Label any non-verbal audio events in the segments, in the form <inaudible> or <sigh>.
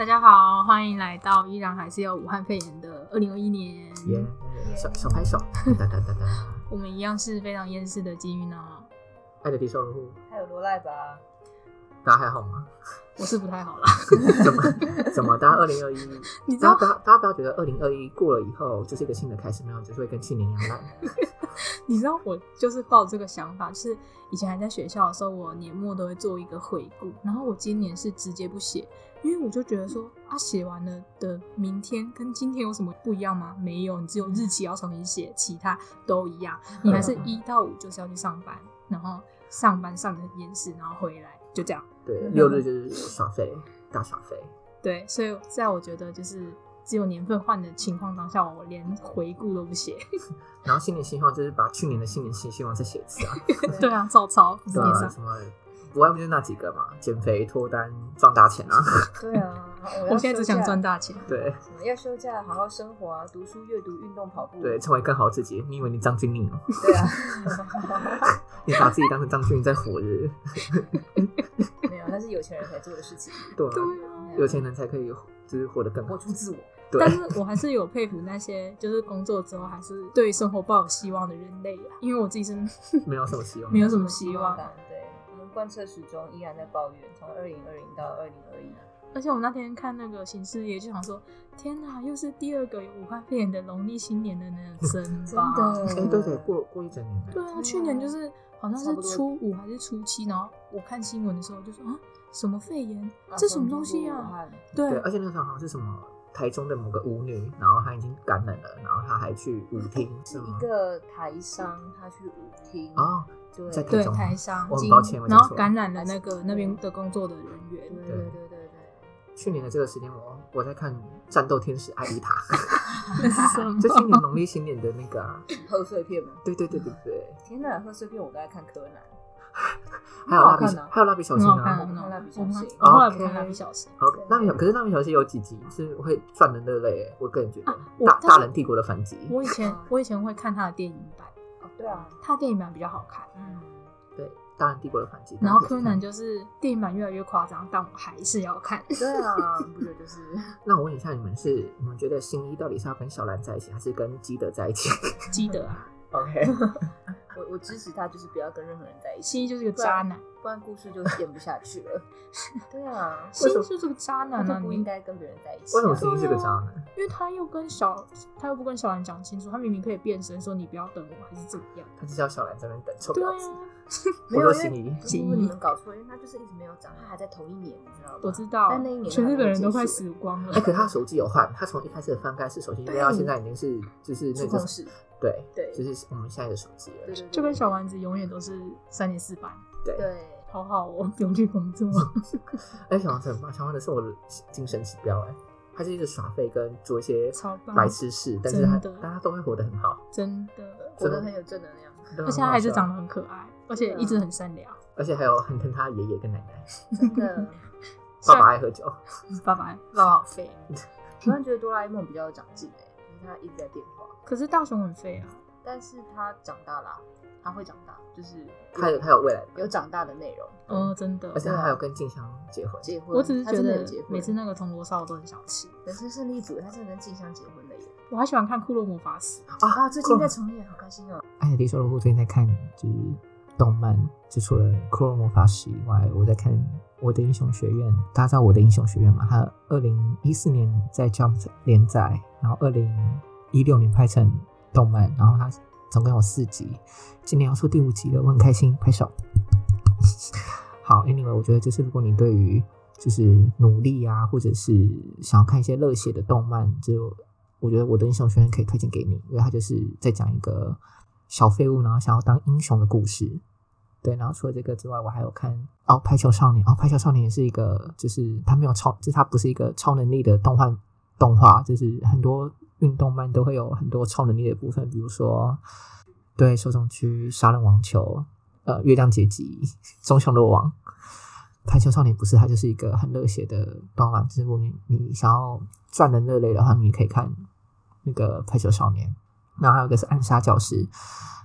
大家好，欢迎来到依然还是有武汉肺炎的二零二一年。耶，小小拍手，哒哒哒哒。<laughs> 我们一样是非常厌世的金鱼呢。爱的低收入户，还有罗赖吧？大家还好吗？我是不太好了。怎 <laughs> 么怎么？<laughs> 大家二零二一，你知道大家不要大家不要觉得二零二一过了以后就是一个新的开始，没有，就是会跟去年一样烂。你知道我就是抱这个想法，就是以前还在学校的时候，我年末都会做一个回顾，然后我今年是直接不写，因为我就觉得说啊，写完了的明天跟今天有什么不一样吗？没有，你只有日期要重新写，其他都一样。你还是一到五就是要去上班，然后上班上的很严实，然后回来就这样。对，六日就是耍废，大耍废。对，所以在我觉得就是只有年份换的情况当下，我连回顾都不写。<laughs> 然后新年希望就是把去年的新年新希望再写一次啊。<laughs> 对啊，照抄对啊，什么不外乎就是那几个嘛，减肥、脱单、赚大钱啊。对啊，<laughs> 我现在只想赚大钱。对，什么要休假，好好生活啊，读书、阅读、运动、跑步。对，成为更好自己。你以为你张钧甯哦？对啊。<laughs> 你把自己当成张钧甯在活着。<laughs> 没有，那是有钱人才做的事情。对啊，有钱人才可以就是活得更活出自我。但是我还是有佩服那些就是工作之后还是对生活抱有希望的人类啊，因为我自己是没有什么希望，没有什么希望。贯彻始终依然在抱怨，从二零二零到二零二一。而且我那天看那个新视野，就想说，天哪，又是第二个有武汉肺炎的农历新年的那个 <laughs> 真吧？<laughs> 哎，对对，过过一整年。对啊，去年就是好像是初五还是初七，然后我看新闻的时候就说啊，什么肺炎？这什么东西啊？对，而且那个时候好像是什么台中的某个舞女，然后她已经感染了，然后她还去舞厅，是一个台商，她去舞厅啊，在台商，我很抱歉，然后感染了那个那边的工作的人员，对对。对对。去年的这个时间，我我在看《战斗天使艾丽塔》，就今年农历新年的那个 <laughs> 贺岁片吗？对对对对对。天哪，贺岁片我都在看柯南，<laughs> 还有蜡笔，还有蜡笔小新啊，看蜡笔小新。我后来不看蜡笔小新。OK，，蜡笔小可是蜡笔小新有几集是会赚人的泪，我个人觉得大大人帝国的反击。我以前 <laughs> 我以前会看他的电影版，哦对啊，他的电影版比较好看，嗯，对。大人帝国的反击，然后柯南就是电影版越来越夸张，但我还是要看。对啊，<laughs> 不觉就是？那我问一下，你们是你们觉得新一到底是要跟小兰在一起，还是跟基德在一起？基德啊，OK，我我支持他，就是不要跟任何人在一起。新一就是个渣男，不然故事就演不下去了。<laughs> 对啊，新一就是个渣男啊，不应该跟别人在一起。为什么新一是个渣男？因为他又跟小，他又不跟小兰讲清楚，他明明可以变身说你不要等我，还是怎么样？他就叫小兰在那边等，臭婊子。<laughs> 没有心仪，心仪你们搞错，因为他就是一直没有长，他还在同一年，你知道吗？我知道，但那一年全日本人都快死光了。哎，可他手机有换，他从一开始的翻盖式手机，到现在已经是就是那个对对，就是我们现在的手机了。就跟小丸子永远都是三年四班。对对，好好哦，不用去工作。<laughs> 哎，小丸子很棒，小丸子是我的精神指标。哎，他就一直耍废跟做一些白痴事，但是他大家都会活得很好，真的活得很有正能量，而且他还是长得很可爱。而且一直很善良，而且还有很疼他爷爷跟奶奶。<laughs> 真的，爸爸爱喝酒，<laughs> 爸爸爸爸好废。突然觉得哆啦 A 梦比较有长进哎，因为他一直在变化。可是大雄很废啊，但是他长大了，他会长大，就是他有他有未来，有长大的内容。哦，真的。而且他还有跟静香结婚，结婚。我只是觉得每次那个铜锣烧我都很想吃。人生胜利组，他是跟静香结婚的耶。我还喜欢看《库洛魔法使》啊，最近在重演，好开心哦。艾迪说：“我最近在看，就是。”动漫就除了《骷髅魔法使》以外，我在看《我的英雄学院》。大家知道《我的英雄学院》吗？它二零一四年在 Jump 连载，然后二零一六年拍成动漫，然后它总共有四集，今年要出第五集了，我很开心，拍手。<laughs> 好，Anyway，我觉得就是如果你对于就是努力啊，或者是想要看一些热血的动漫，就我觉得《我的英雄学院》可以推荐给你，因为它就是在讲一个小废物，然后想要当英雄的故事。对，然后除了这个之外，我还有看哦，《排球少年》哦，《排球少年》也是一个，就是他没有超，就是他不是一个超能力的动画动画，就是很多运动漫都会有很多超能力的部分，比如说对受众区杀人网球，呃，月亮结集，中雄落网，《排球少年》不是，它就是一个很热血的动漫。就是如果你你想要赚人热泪的话，你可以看那个《排球少年》。那还有一个是《暗杀教师》。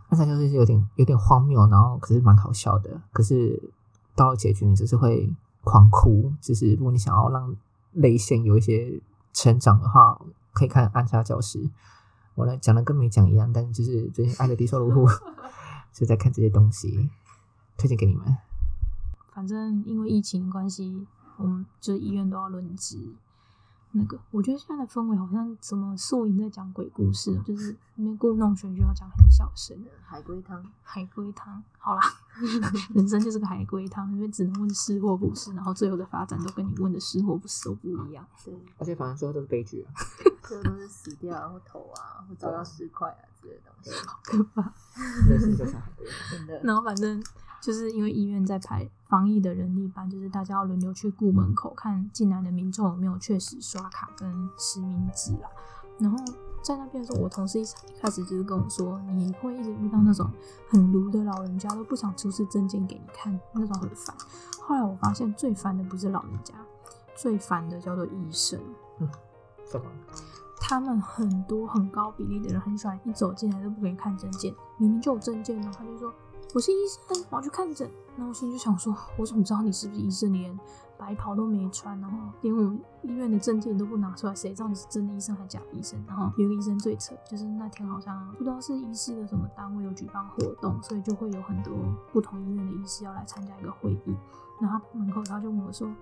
那它就是有点有点荒谬，然后可是蛮好笑的。可是到了结局，你就是会狂哭。就是如果你想要让泪腺有一些成长的话，可以看《暗杀教室》。我呢讲的跟没讲一样，但是就是最近《爱的低收入户》就在看这些东西，推荐给你们。反正因为疫情关系，我们就是医院都要轮值。那个，我觉得现在的氛围好像什么素营在讲鬼故事，就是那边故弄玄虚，要讲很小声。海龟汤，海龟汤，好啦，<laughs> 人生就是个海龟汤，因为只能问是或不是，然后最后的发展都跟你问的是或不是都不一样。对，而且反正最后都是悲剧啊。最后都是死掉啊，或头啊，或遭到尸块啊之类的东西，好可怕。<laughs> 人生就像海龟汤。真的。然后反正就是因为医院在排防疫的人力班，就是大家要轮流去顾门口看进来的民众有没有确实刷卡跟实名制啦。然后在那边的时候，我同事一一开始就是跟我说，你会一直遇到那种很鲁的老人家，都不想出示证件给你看，那种很烦。后来我发现最烦的不是老人家，最烦的叫做医生。什么？<laughs> 他们很多很高比例的人很喜欢一走进来都不给你看证件，明明就有证件呢，他就说我是医生，我要去看诊。那我心里就想说，我怎么知道你是不是医生？你连白袍都没穿，然后 <laughs> 连我们医院的证件都不拿出来，谁知道你是真的医生还是假的医生？然后有一个医生最扯，就是那天好像不知道是医师的什么单位有举办活动，所以就会有很多不同医院的医师要来参加一个会议。然后他门口他就问我说：“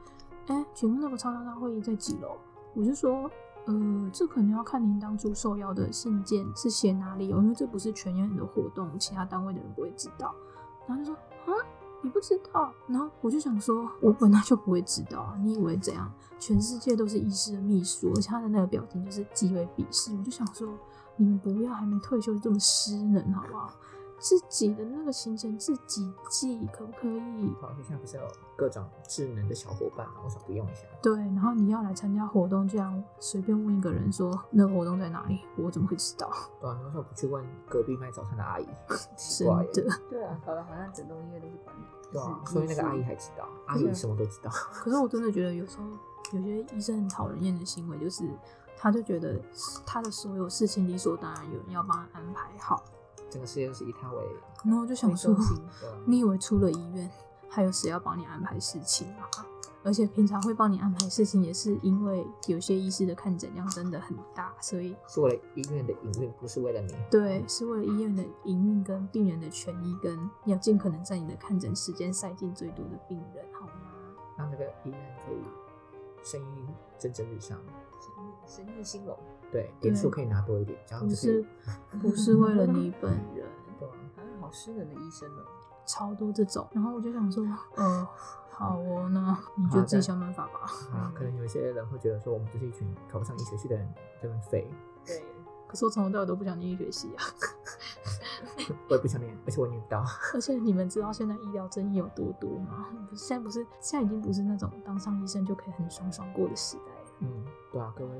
哎，请问那个超超大会议在几楼？”我就说。呃，这可能要看您当初受邀的信件是写哪里哦，因为这不是全院的活动，其他单位的人不会知道。然后就说啊，你不知道？然后我就想说，我本来就不会知道，你以为怎样？全世界都是医师的秘书，而且他的那个表情就是极为鄙视。我就想说，你们不要还没退休就这么失能好不好？自己的那个行程自己记，可不可以？好，现在不是有各种智能的小伙伴吗？我想不用一下。对，然后你要来参加活动，这样随便问一个人说那个活动在哪里，我怎么会知道？对啊，你为什么不去问隔壁卖早餐的阿姨？真的。对啊，搞得好像整栋医院都是管理。对啊，所以那个阿姨还知道，阿姨什么都知道。可是我真的觉得有时候有些医生很讨人厌的行为，就是他就觉得他的所有事情理所当然有人要帮他安排好。整个世界都是以他为，然后就想说，<laughs> 你以为出了医院，还有谁要帮你安排事情吗？而且平常会帮你安排事情，也是因为有些医师的看诊量真的很大，所以是为了医院的营运，不是为了你。对，是为了医院的营运跟病人的权益，跟要尽可能在你的看诊时间塞进最多的病人，好吗？让这个医院可以生意蒸蒸日上，生意生意兴隆。对，点数可以拿多一点，这样不就是 <laughs> 不是为了你本人，<laughs> 对啊，啊，好失人的医生呢，超多这种。然后我就想说，<laughs> 呃，好哦，那你就自己想办法吧。啊，可能有一些人会觉得说，我们就是一群考不上医学系的人，这边废。对，可是我从头到尾都不想念医学系啊。我也不想念，而且我念不到。而且你们知道现在医疗争议有多多吗？现在不是，现在已经不是那种当上医生就可以很爽爽过的时代了。嗯，对啊，各位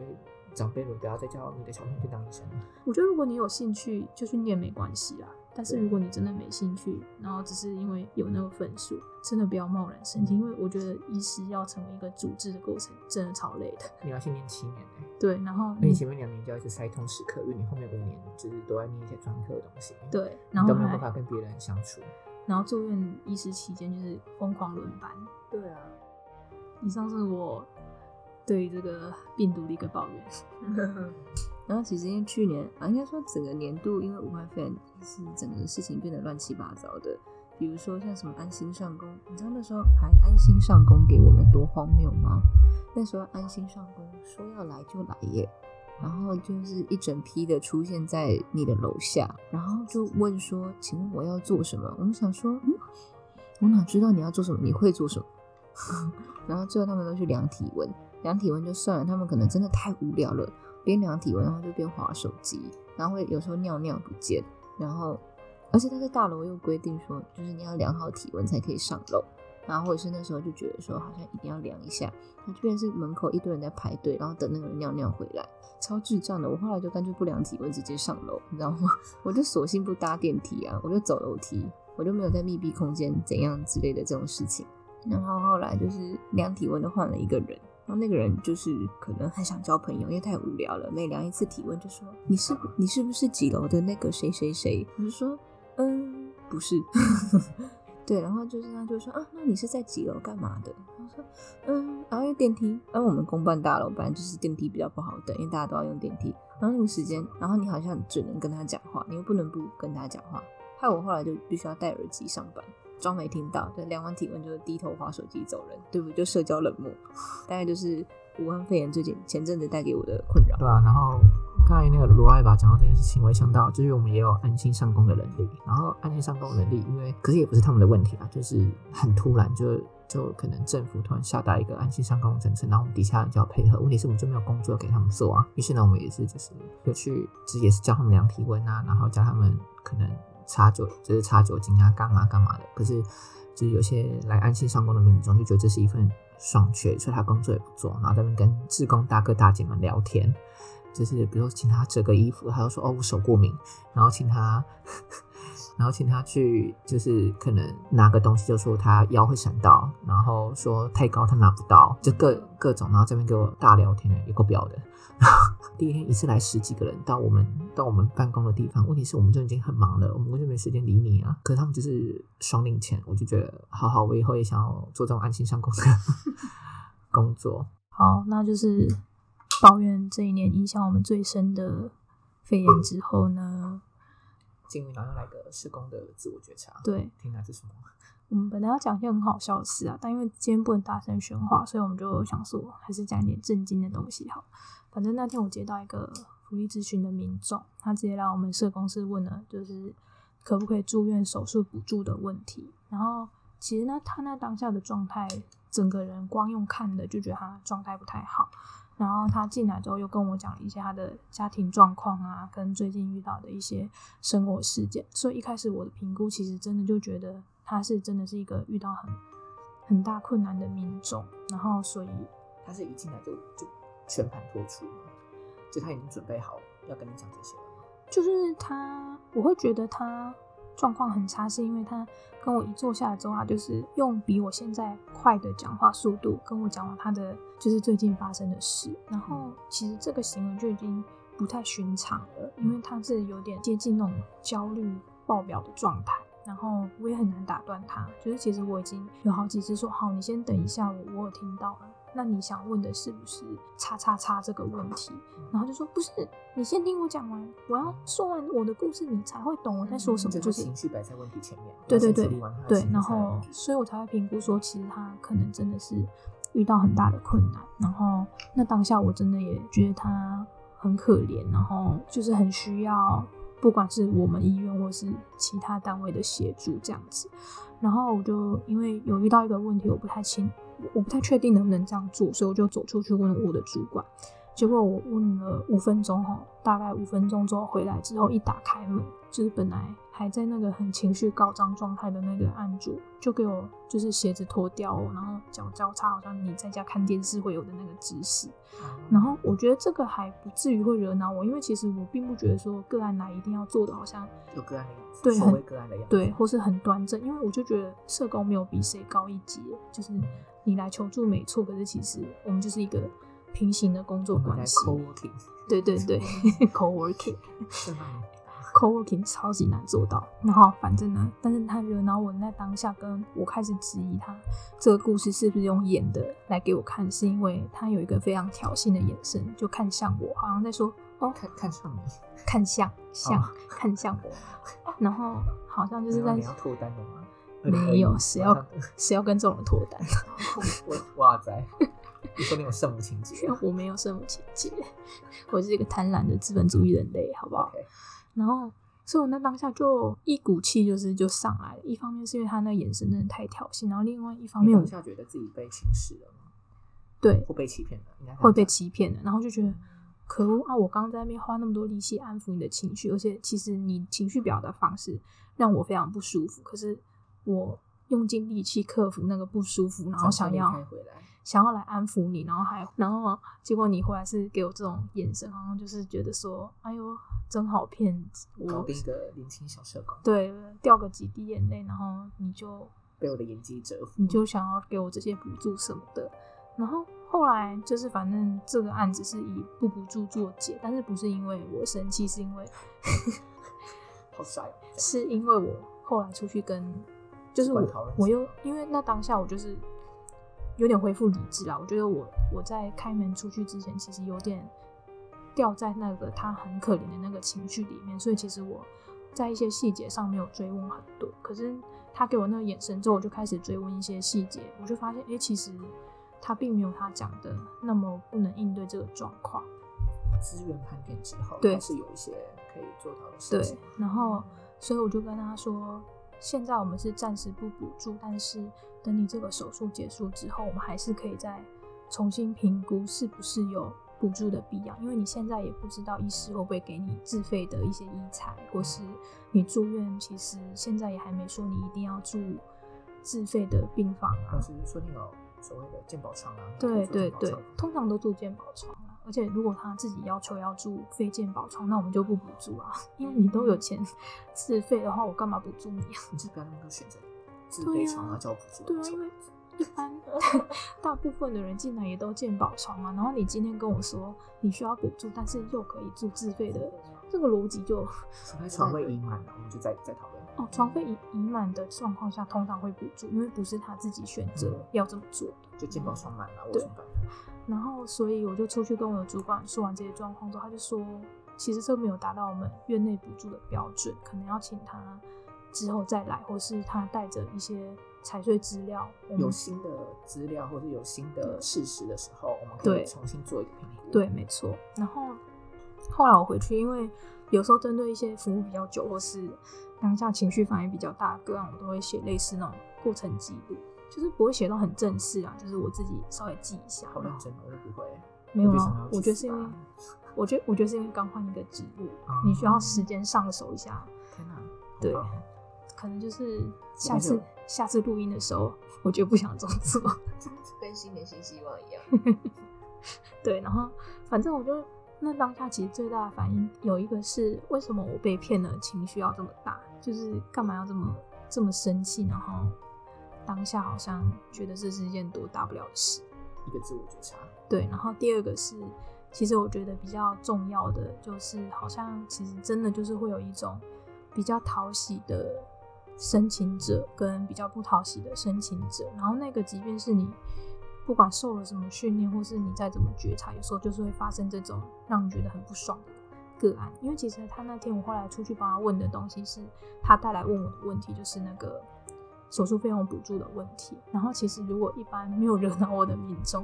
长辈们不要再叫你的小朋友去当医生了。<laughs> 我觉得如果你有兴趣就去念没关系啦，但是如果你真的没兴趣，然后只是因为有那个分数，真的不要贸然申请，因为我觉得医师要成为一个组织的过程，真的超累的。你要先念七年呢、对，然后那你前面两年就要一直塞通识课，因为你后面五年就是都在念一些专科的东西，，对，你都没有办法跟别人相处。然后住院医师期间就是疯狂轮班。对啊，以上是我对于这个病毒的一个抱怨。<laughs> 然后其实因为去年啊，应该说整个年度，因为武汉肺炎，是整个事情变得乱七八糟的。比如说像什么安心上工，你知道那时候还安心上工给我们多荒谬吗？那时候安心上工说要来就来耶，然后就是一整批的出现在你的楼下，然后就问说，请问我要做什么？我们想说，嗯，我哪知道你要做什么？你会做什么？<laughs> 然后最后他们都去量体温，量体温就算了，他们可能真的太无聊了，边量体温然后就边划手机，然后会有时候尿尿不见，然后而且但是大楼又规定说，就是你要量好体温才可以上楼，然后或者是那时候就觉得说好像一定要量一下，那就变成是门口一堆人在排队，然后等那个人尿尿回来，超智障的。我后来就干脆不量体温，直接上楼，你知道吗？<laughs> 我就索性不搭电梯啊，我就走楼梯，我就没有在密闭空间怎样之类的这种事情。然后后来就是量体温的换了一个人，然后那个人就是可能很想交朋友，因为太无聊了，每量一次体温就说你是你是不是几楼的那个谁谁谁？我就说嗯不是，<laughs> 对，然后就是他就说啊那你是在几楼干嘛的？他说嗯然后有电梯，因为我们公办大楼本来就是电梯比较不好等，因为大家都要用电梯。然后那个时间，然后你好像只能跟他讲话，你又不能不跟他讲话。害我后来就必须要戴耳机上班，装没听到，就量完体温就低头划手机走人，对不对？就社交冷漠，<laughs> 大概就是武汉肺炎最近前阵子带给我的困扰。对啊，然后刚才那个罗爱吧讲到这件事情，我也想到，就是我们也有安心上工的能力，然后安心上工能力，因为可是也不是他们的问题啊，就是很突然就。就可能政府突然下达一个安心上工政策，然后我们底下人就要配合。问题是我们就没有工作给他们做啊。于是呢，我们也是就是就去，其实也是教他们量体温啊，然后教他们可能擦酒，就是擦酒精啊，干嘛干嘛的。可是就是有些来安心上工的民众就觉得这是一份爽缺，所以他工作也不做，然后在那边跟志工大哥大姐们聊天，就是比如说请他折个衣服，他就说哦我手过敏，然后请他。<laughs> 然后请他去，就是可能拿个东西，就说他腰会闪到，然后说太高他拿不到，就各各种，然后这边给我大聊天，有够表的。<laughs> 第一天一次来十几个人到我们到我们办公的地方，问题是我们就已经很忙了，我们完全没时间理你啊。可是他们就是双领钱，我就觉得好好，我以后也想要做这种安心上工的 <laughs> 工作。好，那就是抱怨这一年影响我们最深的肺炎之后呢？幸运，然后来个施工的自我觉察。对，听来是什么？我们本来要讲一些很好笑的事啊，但因为今天不能大声喧哗，所以我们就想说，还是讲一点正经的东西好。反正那天我接到一个福利咨询的民众，他直接来我们社公司问了，就是可不可以住院手术补助的问题。然后其实呢，他那当下的状态，整个人光用看的就觉得他状态不太好。然后他进来之后，又跟我讲了一些他的家庭状况啊，跟最近遇到的一些生活事件。所以一开始我的评估，其实真的就觉得他是真的是一个遇到很很大困难的民众。然后，所以他是一进来就就全盘托出，就他已经准备好要跟你讲这些了。就是他，我会觉得他。状况很差，是因为他跟我一坐下来之后，他就是用比我现在快的讲话速度跟我讲了他的就是最近发生的事。然后其实这个行为就已经不太寻常了，因为他是有点接近那种焦虑爆表的状态。然后我也很难打断他，就是其实我已经有好几次说好，你先等一下，我我有听到了。那你想问的是不是叉叉叉这个问题？然后就说不是，你先听我讲完，我要说完我的故事，你才会懂我在说什么。就是情绪摆在问题前面。对对对对，然后所以我才会评估说，其实他可能真的是遇到很大的困难。然后那当下我真的也觉得他很可怜，然后就是很需要，不管是我们医院或是其他单位的协助这样子。然后我就因为有遇到一个问题，我不太清。我不太确定能不能这样做，所以我就走出去问我的主管。结果我问了五分钟，哈，大概五分钟之后回来之后，一打开门，就是本来还在那个很情绪高涨状态的那个案主，就给我就是鞋子脱掉，然后脚交叉，好像你在家看电视会有的那个姿势。然后我觉得这个还不至于会惹恼我，因为其实我并不觉得说个案来一定要做的好像有个案的样子，对，很个案的样子，对，或是很端正，因为我就觉得社工没有比谁高一阶，就是你来求助没错，可是其实我们就是一个。平行的工作关系，对对对 <laughs> <laughs>，co-working，co-working 超级难做到。然后反正呢，但是他惹恼我在当下，跟我开始质疑他这个故事是不是用演的来给我看，是因为他有一个非常挑衅的眼神，就看向我，好像在说哦，看看向你，看向向看向我，<laughs> 然后好像就是在你要脱单的吗？没有，谁要谁要跟这种人脱单？<laughs> 哇塞！你说你有圣母情节？<laughs> 我没有圣母情节，我是一个贪婪的资本主义人类，好不好？然后，所以我那当下就一股气就是就上来了。一方面是因为他那眼神真的太挑衅，然后另外一方面，当下觉得自己被轻视了吗？对，会被欺骗的，会被欺骗的。然后就觉得可恶啊！我刚刚在那边花那么多力气安抚你的情绪，而且其实你情绪表达方式让我非常不舒服。可是我用尽力气克服那个不舒服，然后想要回来。想要来安抚你，然后还然后结果你回来是给我这种眼神，好像就是觉得说，哎呦，真好骗，搞定一个年轻小社工，对，掉个几滴眼泪，然后你就被我的演技折服，你就想要给我这些补助什么的，然后后来就是反正这个案子是以不补助作结，但是不是因为我生气，是因为好帅，<laughs> 是因为我后来出去跟，就是我我又因为那当下我就是。有点恢复理智啦。我觉得我我在开门出去之前，其实有点掉在那个他很可怜的那个情绪里面，所以其实我在一些细节上没有追问很多。可是他给我那个眼神之后，我就开始追问一些细节，我就发现，哎，其实他并没有他讲的那么不能应对这个状况。资源盘点之后，对还是有一些可以做到的事情对情。，然后所以我就跟他说，现在我们是暂时不补助，但是等你这个手术结束之后，我们还是可以再重新评估是不是有补助的必要，因为你现在也不知道医师会不会给你自费的一些医材，或是你住院，其实现在也还没说你一定要住自费的病房啊或。是说你有所谓的健保床啊，对对对通常都住健保床啊。而且如果他自己要求要住非健保床，那我们就不补助啊，因为你都有钱自费的话，我干嘛补助你啊？你 <laughs> 就不要那么多选择，自费床啊，叫我补助。对啊，因为一般 <laughs> 大部分的人进来也都健保床啊，然后你今天跟我说你需要补助，但是又可以住自费的，这个逻辑就 <laughs> 除非床位已满了，我们就再再讨论。哦，床费已已满的状况下，通常会补助，因为不是他自己选择嗯要这么做的。就健保床满了，我对怎么办？然后，所以我就出去跟我的主管说完这些状况之后，他就说，其实这没有达到我们院内补助的标准，可能要请他之后再来，或是他带着一些财税资料，我们有新的资料或者有新的事实的时候，我们可以重新做一个评估。对，没错。然后后来我回去，因为有时候针对一些服务比较久，或是当下情绪反应比较大的个案，我都会写类似那种过程记录，就是不会写到很正式啊，就是我自己稍微记一下。好认真，我都不会。没有啊我觉得是因为我觉得我觉得是因为刚换一个职务，哦你需要时间上手一下，天哪，好对可能就是下次下次录音的时候，我就不想这么做。<laughs> 跟新年新希望一样。对，然后反正我就那当下其实最大的反应有一个是为什么我被骗了，情绪要这么大，就是干嘛要这么这么生气，然后当下好像觉得这是一件多大不了的事。一个自我觉察。对，然后第二个是，其实我觉得比较重要的就是，好像其实真的就是会有一种比较讨喜的申请者跟比较不讨喜的申请者，然后那个即便是你不管受了什么训练，或是你再怎么觉察，有时候就是会发生这种让你觉得很不爽的个案。因为其实他那天我后来出去帮他问的东西，是他带来问我的问题，就是那个手术费用补助的问题。然后其实如果一般没有惹恼我的民众，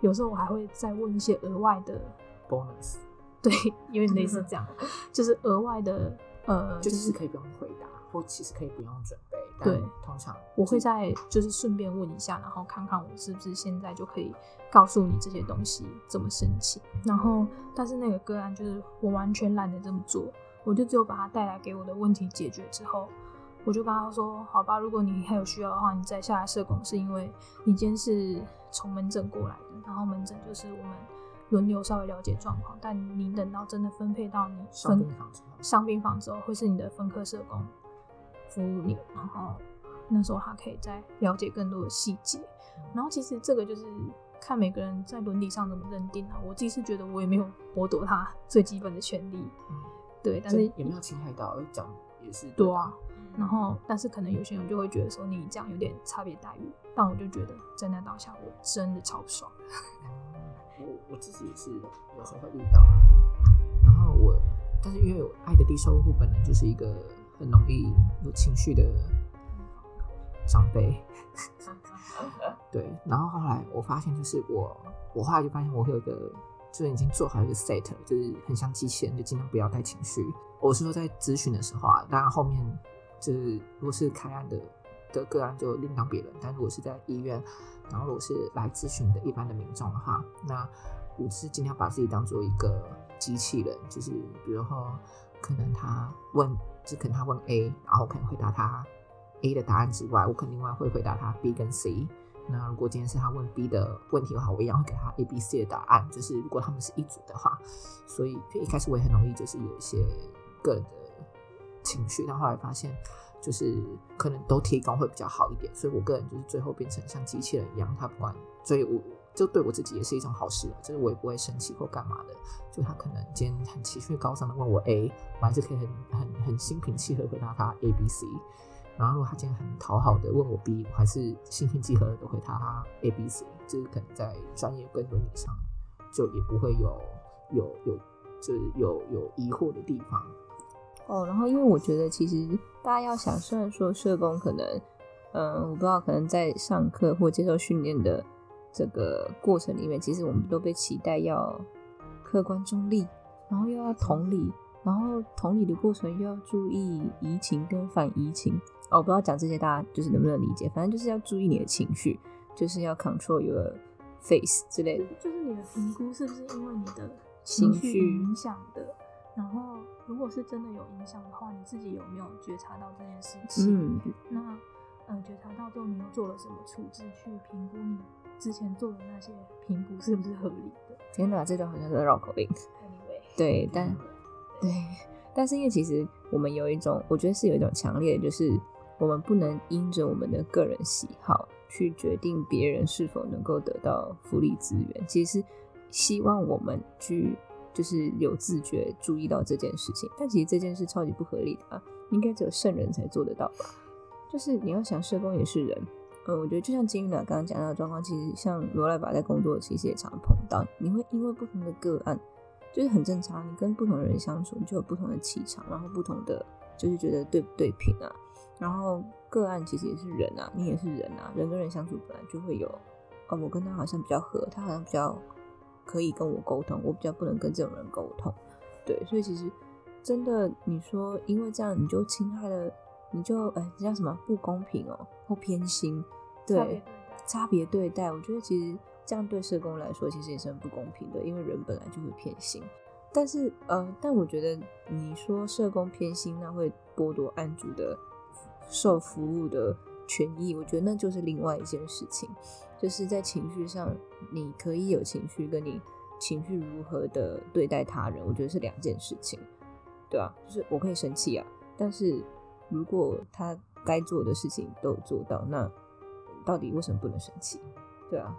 有时候我还会再问一些额外的，bonus <laughs> 对，有点类似这样，<laughs> 就是额外的呃，就就是可以不用回答，或其实可以不用准备。但对通常我会再就是顺便问一下，然后看看我是不是现在就可以告诉你这些东西怎么申请。然后，但是那个个案就是我完全懒得这么做，我就只有把它带来给我的问题解决之后，我就跟他说：“好吧，如果你还有需要的话，你再下来社工，是因为你今天是从门诊过来的，然后门诊就是我们轮流稍微了解状况，但你等到真的分配到你上分病房之后，上病房之后，会是你的分科社工服务你，然后那时候他可以再了解更多的细节。然后其实这个就是看每个人在伦理上怎么认定啊。我自己是觉得我也没有剥夺他最基本的权利，嗯，对，但是也没有侵害到，讲也是对啊。嗯然后，但是可能有些人就会觉得说你这样有点差别待遇，但我就觉得在那当下我真的超不爽。<laughs> 我我自己也是有时候会遇到啊，然后我，但是因为我爱的低收入户本来就是一个很容易有情绪的长辈，<laughs> 对，然后后来我发现就是我，我后来就发现我会有一个，就是已经做好一个 set，就是很像机器人，就尽量不要带情绪。我是说在咨询的时候啊，当然后面就是如果是开案的的个案就另当别论，但如果是在医院，然后如果是来咨询的一般的民众的话，那我是尽量把自己当做一个机器人，就是比如说可能他问，就可能他问 A，然后我可能回答他 A 的答案之外，我可能另外会回答他 B 跟 C。那如果今天是他问 B 的问题的话，我一样会给他 A、B、C 的答案。就是如果他们是一组的话，所以一开始我也很容易就是有一些个人的情绪，但后来发现就是可能都提供会比较好一点，所以我个人就是最后变成像机器人一样，他不管，所以我就对我自己也是一种好事，就是我也不会生气或干嘛的，就他可能今天很情绪高涨的问我 A，我还是可以很很很心平气和回答他 A、B、C。然后如果他今天很讨好的问我 B，我还是心平气和的回答他 A、B、C，就是可能在专业跟伦理上就也不会有有有就是有有疑惑的地方。哦，然后因为我觉得其实大家要想，虽然说社工可能，嗯，我不知道，可能在上课或接受训练的这个过程里面，其实我们都被期待要客观中立，然后又要同理，然后同理的过程又要注意移情跟反移情。哦，我不知道讲这些大家就是能不能理解，反正就是要注意你的情绪，就是要 control your face 之类的。就是你的评估是不是因为你的情绪绪影响的？然后，如果是真的有影响的话，你自己有没有觉察到这件事情？嗯，那呃，觉察到之后，你又做了什么处置去评估你之前做的那些评估是不是合理的天哪，这段好像是绕口令。？Anyway，<laughs> 对，但对，但是因为其实我们有一种，我觉得是有一种强烈的，就是我们不能因着我们的个人喜好去决定别人是否能够得到福利资源。其实希望我们去就是有自觉注意到这件事情，但其实这件事超级不合理的啊，应该只有圣人才做得到吧？就是你要想，社工也是人。嗯，我觉得就像金玉娜刚刚讲到的状况，其实像罗莱巴在工作，其实也常碰到，你会因为不同的个案，就是很正常。你跟不同的人相处，你就有不同的气场，然后不同的就是觉得对不对频啊。然后个案其实也是人啊，你也是人啊，人跟人相处本来就会有，哦，我跟他好像比较合，他好像比较可以跟我沟通，我比较不能跟这种人沟通。对，所以其实真的，你说因为这样你就侵害了，你就哎，这叫什么不公平哦，或偏心，对，差别对待，我觉得其实这样对社工来说，其实也是很不公平的，因为人本来就会偏心。但是呃，但我觉得你说社工偏心，那会剥夺案主的受服务的权益，我觉得那就是另外一件事情。就是在情绪上，你可以有情绪，跟你情绪如何的对待他人，我觉得是两件事情，对啊，就是我可以生气啊，但是如果他该做的事情都有做到，那到底为什么不能生气？对啊，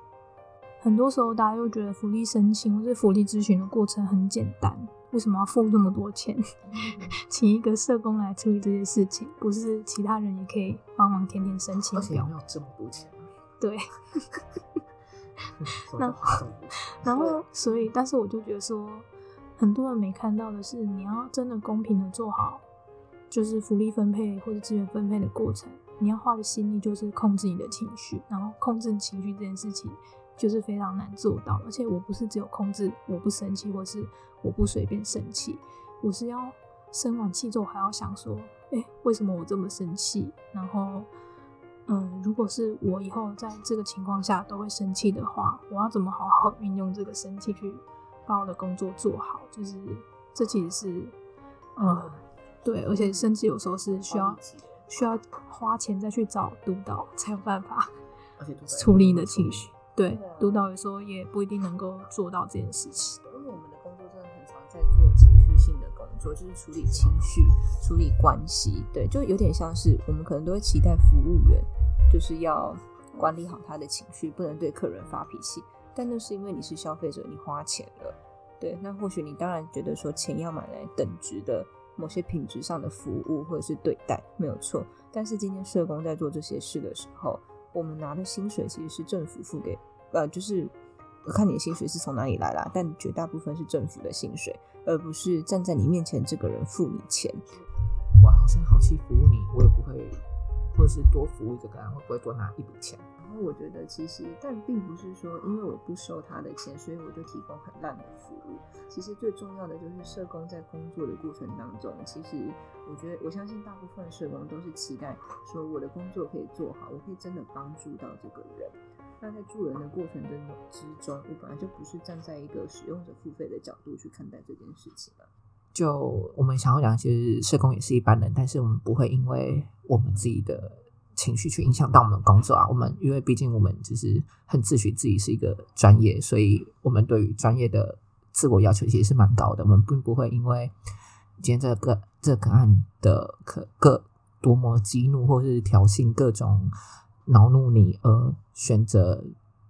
很多时候大家又觉得福利申请或是福利咨询的过程很简单，为什么要付那么多钱，<laughs> 请一个社工来处理这些事情？不是其他人也可以帮忙填填申请表而且也没？有这么多钱啊。对，什么叫花这么多钱然后所以，但是我就觉得说，很多人没看到的是，你要真的公平的做好，就是福利分配或者资源分配的过程，你要花的心力就是控制你的情绪，然后控制情绪这件事情就是非常难做到。而且我不是只有控制我不生气，或是我不随便生气，我是要生完气之后还要想说，哎、为什么我这么生气？然后。嗯，如果是我以后在这个情况下都会生气的话，我要怎么好好运用这个生气去把我的工作做好？就是这其实是，嗯，对，而且甚至有时候是需要需要花钱再去找督导才有办法处理你的情绪。对督导有时候也不一定能够做到这件事情。因为我们的工作真的很常在做情绪性的工作，就是处理情绪、处理关系，对，就有点像是我们可能都会期待服务员就是要管理好他的情绪，不能对客人发脾气。但那是因为你是消费者，你花钱了，对，那或许你当然觉得说钱要买来等值的某些品质上的服务或者是对待没有错，但是今天社工在做这些事的时候，我们拿的薪水其实是政府付给，呃，就是看你的薪水是从哪里来啦，但绝大部分是政府的薪水，而不是站在你面前这个人付你钱。哇，好声好气服务你，我也不会，或者是多服务一个个案，会不会多拿一笔钱？然后我觉得其实，但并不是说因为我不收他的钱，所以我就提供很烂的服务。其实最重要的就是社工在工作的过程当中，其实我觉得我相信大部分的社工都是期待说我的工作可以做好，我可以真的帮助到这个人。那在助人的过程中之中，我本来就不是站在一个使用者付费的角度去看待这件事情啊。就我们想要讲，其实社工也是一般人，但是我们不会因为我们自己的情绪去影响到我们工作啊。我们因为毕竟我们就是很自诩自己是一个专业，所以我们对于专业的自我要求其实是蛮高的。我们并不会因为今天这个这个案的可各多么激怒或是挑衅各种恼怒你而选择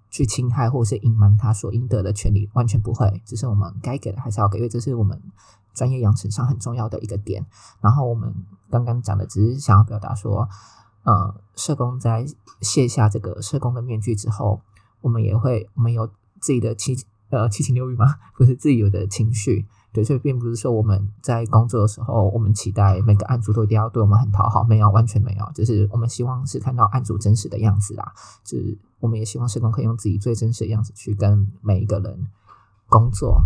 去侵害或是隐瞒他所应得的权利，完全不会。只是我们该给的还是要给，因为这是我们专业养成上很重要的一个点。然后我们刚刚讲的，只是想要表达说，呃，社工在卸下这个社工的面具之后，我们也会，我们有自己的七呃七情六欲吗？不是自己有的情绪，对，所以并不是说我们在工作的时候，我们期待每个案主都一定要对我们很讨好，没有，完全没有，就是我们希望是看到案主真实的样子啦，就是我们也希望社工可以用自己最真实的样子去跟每一个人工作。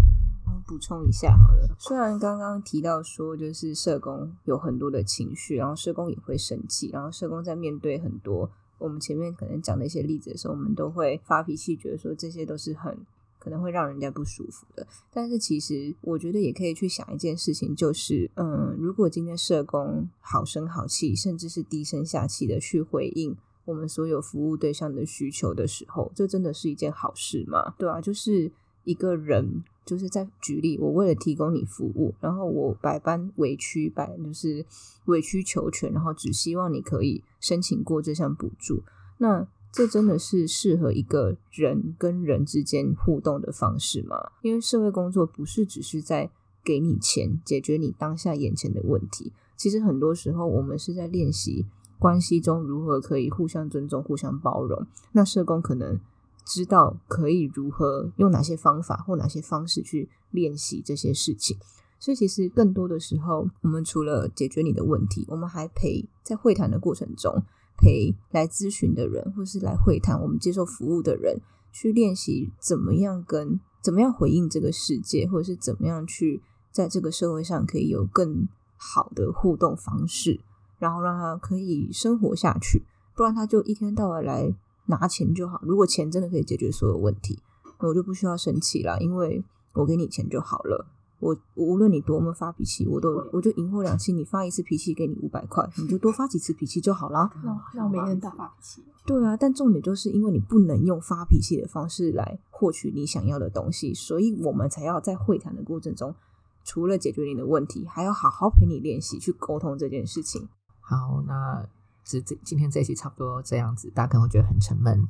补充一下好了，虽然刚刚提到说，就是社工有很多的情绪，然后社工也会生气，然后社工在面对很多我们前面可能讲的一些例子的时候，我们都会发脾气，觉得说这些都是很可能会让人家不舒服的。但是其实我觉得也可以去想一件事情，就是嗯，如果今天社工好声好气，甚至是低声下气的去回应我们所有服务对象的需求的时候，这真的是一件好事吗？对啊，就是一个人。就是在举例，我为了提供你服务，然后我百般委屈，百就是委曲求全，然后只希望你可以申请过这项补助。那这真的是适合一个人跟人之间互动的方式吗？因为社会工作不是只是在给你钱解决你当下眼前的问题，其实很多时候我们是在练习关系中如何可以互相尊重、互相包容。那社工可能。知道可以如何用哪些方法或哪些方式去练习这些事情，所以其实更多的时候，我们除了解决你的问题，我们还陪在会谈的过程中陪来咨询的人，或是来会谈我们接受服务的人，去练习怎么样跟怎么样回应这个世界，或者是怎么样去在这个社会上可以有更好的互动方式，然后让他可以生活下去，不然他就一天到晚来。拿钱就好，如果钱真的可以解决所有问题，我就不需要生气了，因为我给你钱就好了。我无论你多么发脾气，我都我就赢货两期，你发一次脾气给你五百块，你就多发几次脾气就好了。那那我每天大发脾气。对啊，但重点就是因为你不能用发脾气的方式来获取你想要的东西，所以我们才要在会谈的过程中，除了解决你的问题，还要好好陪你练习去沟通这件事情。好，那。这这今天这一期差不多这样子，大家可能会觉得很沉闷，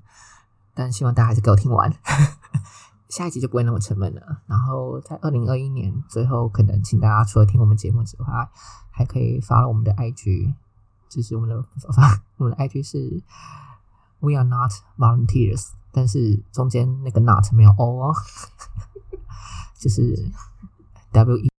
但希望大家还是给我听完，下一集就不会那么沉闷了。然后在二零二一年最后，可能请大家除了听我们节目之外，还可以发了我们的 IG，就是我们的发 <laughs> 我们的 IG 是 We are not volunteers，但是中间那个 not 没有 o 哦，<laughs> 就是 W E。